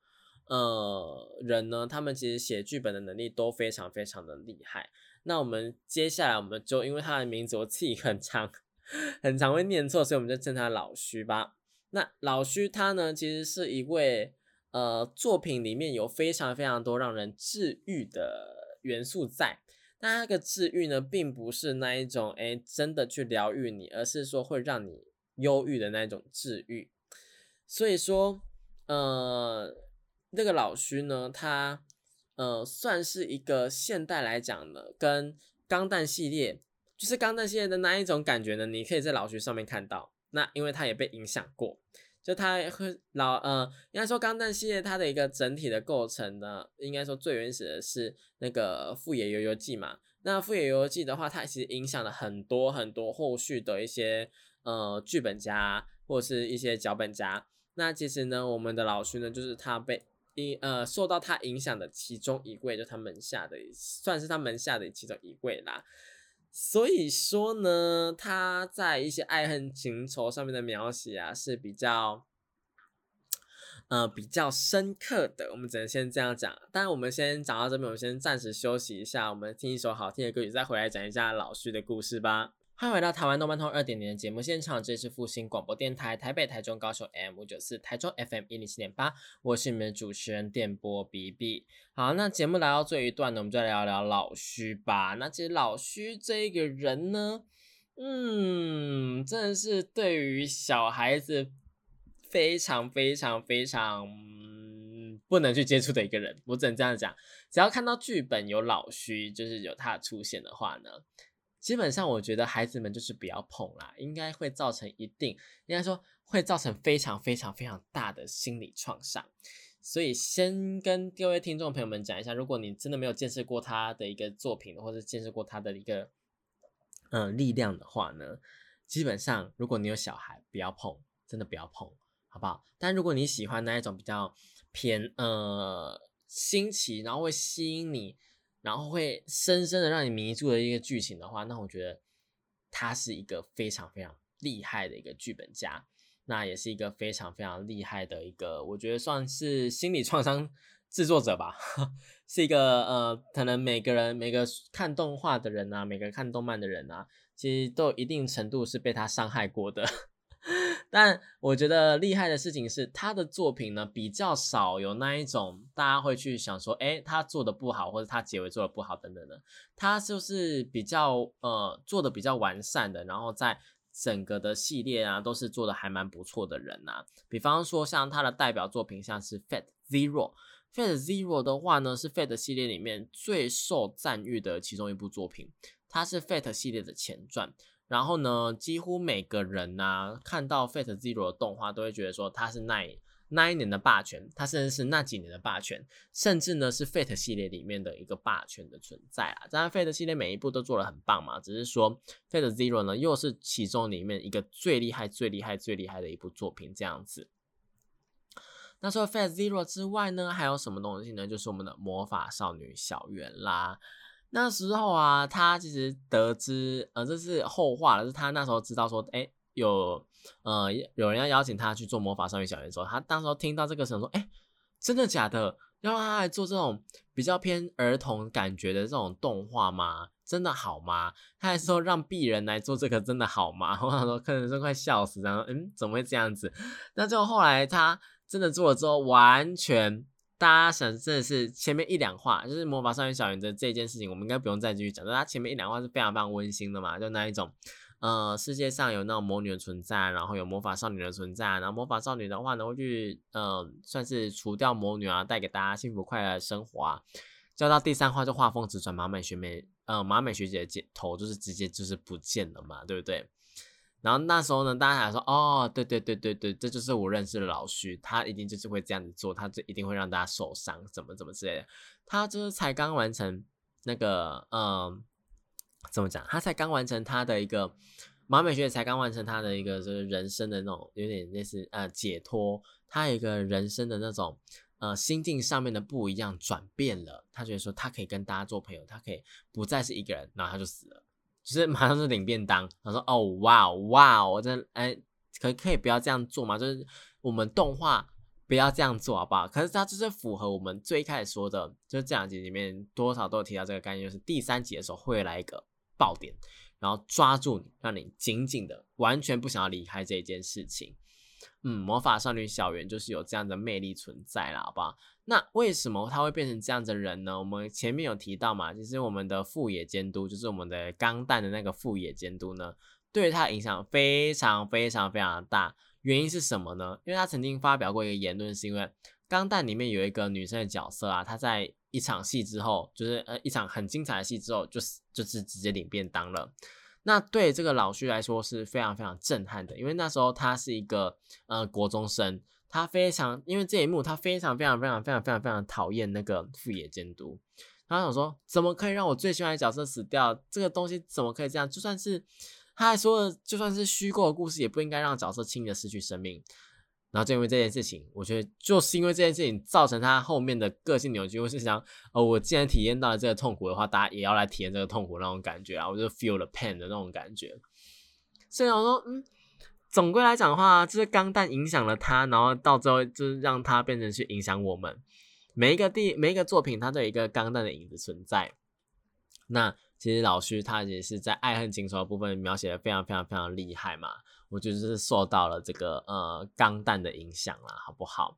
呃，人呢，他们其实写剧本的能力都非常非常的厉害。那我们接下来，我们就因为他的名字我自己很长很常会念错，所以我们就称他老徐吧。那老徐他呢，其实是一位呃，作品里面有非常非常多让人治愈的元素在。但那个治愈呢，并不是那一种哎，真的去疗愈你，而是说会让你忧郁的那种治愈。所以说，呃。这个老徐呢，他呃算是一个现代来讲呢，跟钢弹系列，就是钢弹系列的那一种感觉呢，你可以在老徐上面看到。那因为他也被影响过，就他会老呃，应该说钢弹系列它的一个整体的构成呢，应该说最原始的是那个富野由悠记嘛。那富野由悠记的话，它其实影响了很多很多后续的一些呃剧本家或者是一些脚本家。那其实呢，我们的老徐呢，就是他被。影呃受到他影响的其中一位，就他门下的，算是他门下的其中一位啦。所以说呢，他在一些爱恨情仇上面的描写啊，是比较呃比较深刻的。我们只能先这样讲。当然，我们先讲到这边，我们先暂时休息一下，我们听一首好听的歌曲，再回来讲一下老徐的故事吧。欢迎回到台湾动漫通二点零的节目现场，这里是复兴广播电台台北、台中、高雄 M 五九四，台中 FM 一零七点八，我是你们的主持人电波 B B。好，那节目来到这一段呢，我们就来聊聊老徐吧。那其实老徐这一个人呢，嗯，真的是对于小孩子非常非常非常不能去接触的一个人。我只能这样讲，只要看到剧本有老徐，就是有他出现的话呢。基本上，我觉得孩子们就是不要碰啦，应该会造成一定，应该说会造成非常非常非常大的心理创伤。所以，先跟各位听众朋友们讲一下，如果你真的没有见识过他的一个作品，或者见识过他的一个嗯力量的话呢，基本上如果你有小孩，不要碰，真的不要碰，好不好？但如果你喜欢那一种比较偏呃新奇，然后会吸引你。然后会深深的让你迷住的一个剧情的话，那我觉得他是一个非常非常厉害的一个剧本家，那也是一个非常非常厉害的一个，我觉得算是心理创伤制作者吧，是一个呃，可能每个人每个看动画的人啊，每个看动漫的人啊，其实都一定程度是被他伤害过的。但我觉得厉害的事情是，他的作品呢比较少有那一种大家会去想说，哎，他做的不好，或者他结尾做的不好等等的。他就是比较呃做的比较完善的，然后在整个的系列啊都是做的还蛮不错的人呐。比方说像他的代表作品，像是 Fate Zero，Fate Zero 的话呢是 Fate 系列里面最受赞誉的其中一部作品，它是 Fate 系列的前传。然后呢，几乎每个人呐看到 Fate Zero 的动画，都会觉得说它是那那一年的霸权，它甚至是那几年的霸权，甚至呢是 Fate 系列里面的一个霸权的存在啊。当然，Fate 系列每一部都做的很棒嘛，只是说 Fate Zero 呢又是其中里面一个最厉害、最厉害、最厉害的一部作品这样子。那除了 Fate Zero 之外呢，还有什么东西呢？就是我们的魔法少女小圆啦。那时候啊，他其实得知，呃，这是后话了。是他那时候知道说，哎，有，呃，有人要邀请他去做魔法少女小圆的时候，他当时候听到这个时候说，哎，真的假的？要让他来做这种比较偏儿童感觉的这种动画吗？真的好吗？他还说让鄙人来做这个，真的好吗？我想说，客人都快笑死，然后，嗯，怎么会这样子？那就后来他真的做了之后，完全。大家想真的是前面一两话，就是魔法少女小圆的这件事情，我们应该不用再继续讲。但它前面一两话是非常非常温馨的嘛，就那一种，呃，世界上有那种魔女的存在，然后有魔法少女的存在，然后魔法少女的话呢会去，呃，算是除掉魔女啊，带给大家幸福快乐的生活啊。就到第三话就画风直转，马美学妹，呃，马美学姐的头就是直接就是不见了嘛，对不对？然后那时候呢，大家还说，哦，对对对对对，这就是我认识的老徐，他一定就是会这样子做，他就一定会让大家受伤，怎么怎么之类的。他就是才刚完成那个，嗯，怎么讲？他才刚完成他的一个马美学才刚完成他的一个就是人生的那种有点类似呃解脱，他有一个人生的那种呃心境上面的不一样转变了，他觉得说他可以跟大家做朋友，他可以不再是一个人，然后他就死了。就是马上就领便当，他说：“哦，哇哇，我真哎，可可以不要这样做嘛？就是我们动画不要这样做，好不好？可是它就是符合我们最开始说的，就是这两集里面多少都有提到这个概念，就是第三集的时候会来一个爆点，然后抓住你，让你紧紧的，完全不想要离开这一件事情。嗯，魔法少女小圆就是有这样的魅力存在了，好不好？那为什么他会变成这样的人呢？我们前面有提到嘛，其实我们的副野监督，就是我们的钢弹的那个副野监督呢，对他影响非常非常非常大。原因是什么呢？因为他曾经发表过一个言论，是因为钢弹里面有一个女生的角色啊，她在一场戏之后，就是呃一场很精彩的戏之后，就是就是直接领便当了。那对这个老徐来说是非常非常震撼的，因为那时候他是一个呃国中生。他非常，因为这一幕，他非常非常非常非常非常非常讨厌那个副野监督。他想说，怎么可以让我最喜欢的角色死掉？这个东西怎么可以这样？就算是他还说，就算是虚构的故事，也不应该让角色轻易的失去生命。然后就因为这件事情，我觉得就是因为这件事情造成他后面的个性扭曲。我是想，哦，我既然体验到了这个痛苦的话，大家也要来体验这个痛苦那种感觉啊！我就 feel the pain 的那种感觉。所以我说，嗯。总归来讲的话，就是钢弹影响了他，然后到最后就是让他变成去影响我们每一个地每一个作品，它都有一个钢弹的影子存在。那其实老徐他也是在爱恨情仇的部分描写的非常非常非常厉害嘛，我觉得是受到了这个呃钢弹的影响啦，好不好？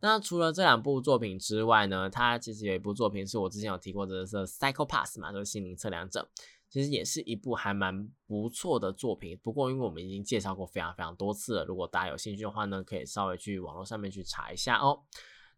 那除了这两部作品之外呢，他其实有一部作品是我之前有提过的是《Psycho Pass》嘛，就是心灵测量者，其实也是一部还蛮不错的作品。不过因为我们已经介绍过非常非常多次了，如果大家有兴趣的话呢，可以稍微去网络上面去查一下哦。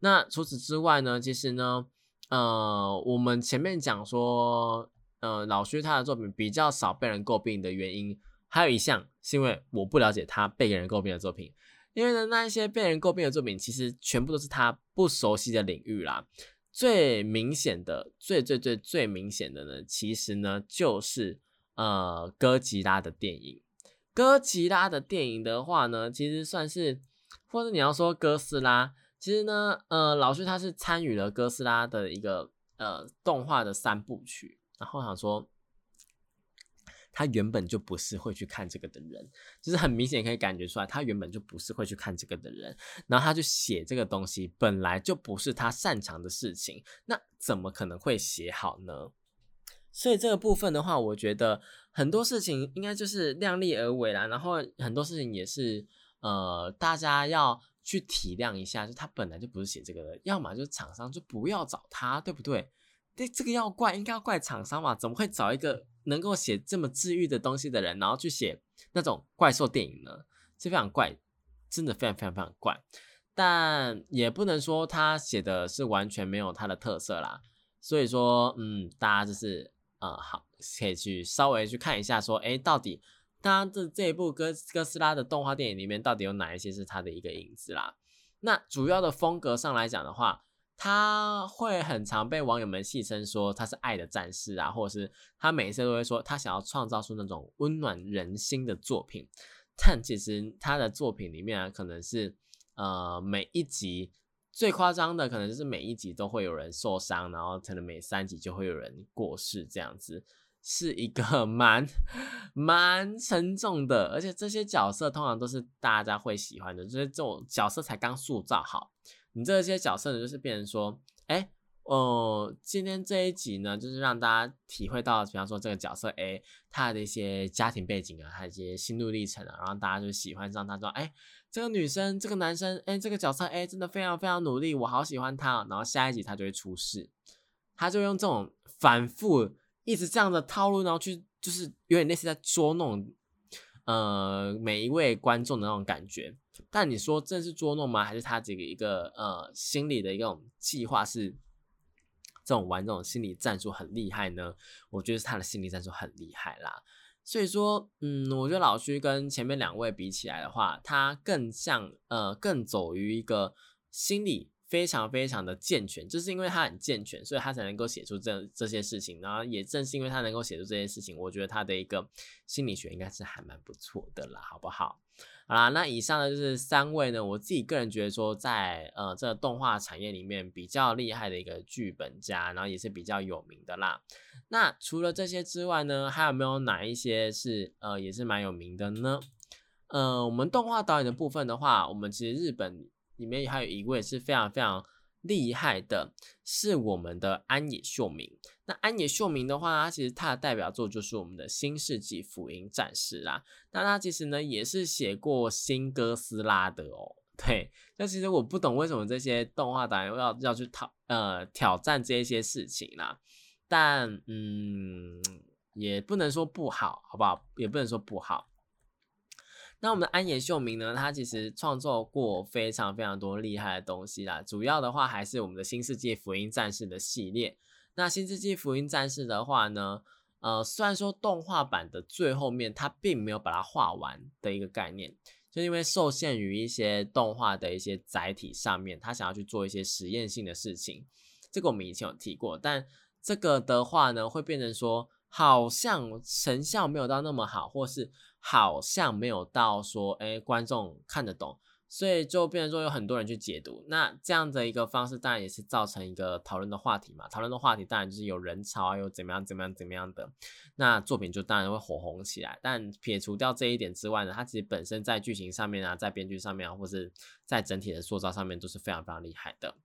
那除此之外呢，其实呢，呃，我们前面讲说，呃，老徐他的作品比较少被人诟病的原因，还有一项是因为我不了解他被人诟病的作品。因为呢，那一些被人诟病的作品，其实全部都是他不熟悉的领域啦。最明显的、最最最最明显的呢，其实呢，就是呃哥吉拉的电影。哥吉拉的电影的话呢，其实算是，或者你要说哥斯拉，其实呢，呃，老师他是参与了哥斯拉的一个呃动画的三部曲，然后想说。他原本就不是会去看这个的人，就是很明显可以感觉出来，他原本就不是会去看这个的人。然后他就写这个东西，本来就不是他擅长的事情，那怎么可能会写好呢？所以这个部分的话，我觉得很多事情应该就是量力而为啦。然后很多事情也是，呃，大家要去体谅一下，就他本来就不是写这个的，要么就是厂商就不要找他，对不对？对，这个要怪应该要怪厂商嘛？怎么会找一个？能够写这么治愈的东西的人，然后去写那种怪兽电影呢，是非常怪，真的非常非常非常怪。但也不能说他写的是完全没有他的特色啦。所以说，嗯，大家就是呃，好，可以去稍微去看一下，说，哎，到底他这这一部哥哥斯拉的动画电影里面，到底有哪一些是他的一个影子啦？那主要的风格上来讲的话。他会很常被网友们戏称说他是爱的战士啊，或者是他每一次都会说他想要创造出那种温暖人心的作品。但其实他的作品里面啊，可能是呃每一集最夸张的，可能就是每一集都会有人受伤，然后可能每三集就会有人过世，这样子是一个 蛮蛮沉重的。而且这些角色通常都是大家会喜欢的，就是这种角色才刚塑造好。你这些角色呢，就是变成说，哎，哦，今天这一集呢，就是让大家体会到，比方说这个角色 A 他的一些家庭背景啊，他一些心路历程啊，然后大家就喜欢上他，说，哎，这个女生，这个男生，哎，这个角色 A 真的非常非常努力，我好喜欢他。然后下一集他就会出事，他就用这种反复一直这样的套路，然后去就是有点类似在捉弄，呃，每一位观众的那种感觉。但你说这是捉弄吗？还是他这个一个呃心理的一种计划是这种玩这种心理战术很厉害呢？我觉得是他的心理战术很厉害啦。所以说，嗯，我觉得老徐跟前面两位比起来的话，他更像呃更走于一个心理非常非常的健全，就是因为他很健全，所以他才能够写出这这些事情。然后也正是因为他能够写出这些事情，我觉得他的一个心理学应该是还蛮不错的啦，好不好？好啦，那以上呢就是三位呢，我自己个人觉得说，在呃这个动画产业里面比较厉害的一个剧本家，然后也是比较有名的啦。那除了这些之外呢，还有没有哪一些是呃也是蛮有名的呢？呃，我们动画导演的部分的话，我们其实日本里面还有一位是非常非常。厉害的是我们的安野秀明。那安野秀明的话，他其实他的代表作就是我们的新世纪福音战士啦。那他其实呢也是写过新哥斯拉的哦。对，那其实我不懂为什么这些动画导演要要去挑呃挑战这些事情啦。但嗯，也不能说不好，好不好？也不能说不好。那我们的安野秀明呢？他其实创作过非常非常多厉害的东西啦。主要的话还是我们的新世纪福音战士的系列。那新世纪福音战士的话呢，呃，虽然说动画版的最后面他并没有把它画完的一个概念，就因为受限于一些动画的一些载体上面，他想要去做一些实验性的事情。这个我们以前有提过，但这个的话呢，会变成说好像成效没有到那么好，或是。好像没有到说，哎，观众看得懂，所以就变成说有很多人去解读。那这样的一个方式，当然也是造成一个讨论的话题嘛。讨论的话题当然就是有人潮啊，有怎么样怎么样怎么样的，那作品就当然会火红起来。但撇除掉这一点之外呢，它其实本身在剧情上面啊，在编剧上面啊，或是在整体的塑造上面都是非常非常厉害的。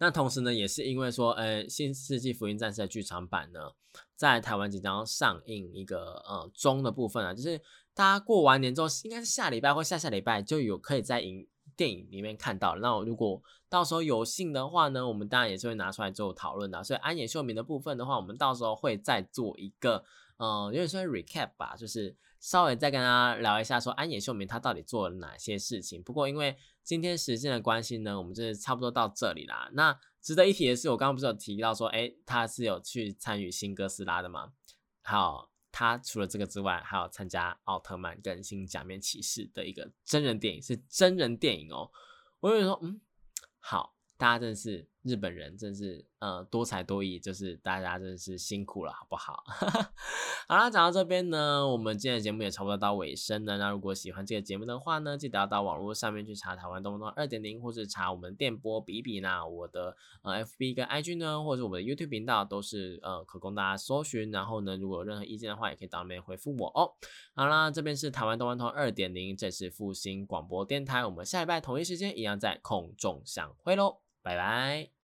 那同时呢，也是因为说，呃，《新世纪福音战士》的剧场版呢，在台湾即将上映一个呃中的部分啊，就是大家过完年之后，应该是下礼拜或下下礼拜就有可以在影电影里面看到。那如果到时候有幸的话呢，我们当然也是会拿出来做讨论的。所以安野秀明的部分的话，我们到时候会再做一个，呃，有点说 recap 吧，就是稍微再跟大家聊一下，说安野秀明他到底做了哪些事情。不过因为今天时间的关系呢，我们就是差不多到这里啦。那值得一提的是，我刚刚不是有提到说，哎，他是有去参与新哥斯拉的吗？好，他除了这个之外，还有参加奥特曼跟新假面骑士的一个真人电影，是真人电影哦。我有说，嗯，好，大家真的是。日本人真是呃多才多艺，就是大家真是辛苦了，好不好？好啦，讲到这边呢，我们今天的节目也差不多到尾声了。那如果喜欢这个节目的话呢，记得要到网络上面去查台湾动不动二点零，或是查我们电波比比呢。我的呃 FB 跟 IG 呢，或者是我们的 YouTube 频道都是呃可供大家搜寻。然后呢，如果有任何意见的话，也可以当面回复我哦。好啦，这边是台湾动漫通二点零，这是复兴广播电台。我们下礼拜同一时间一样在空中相会喽，拜拜。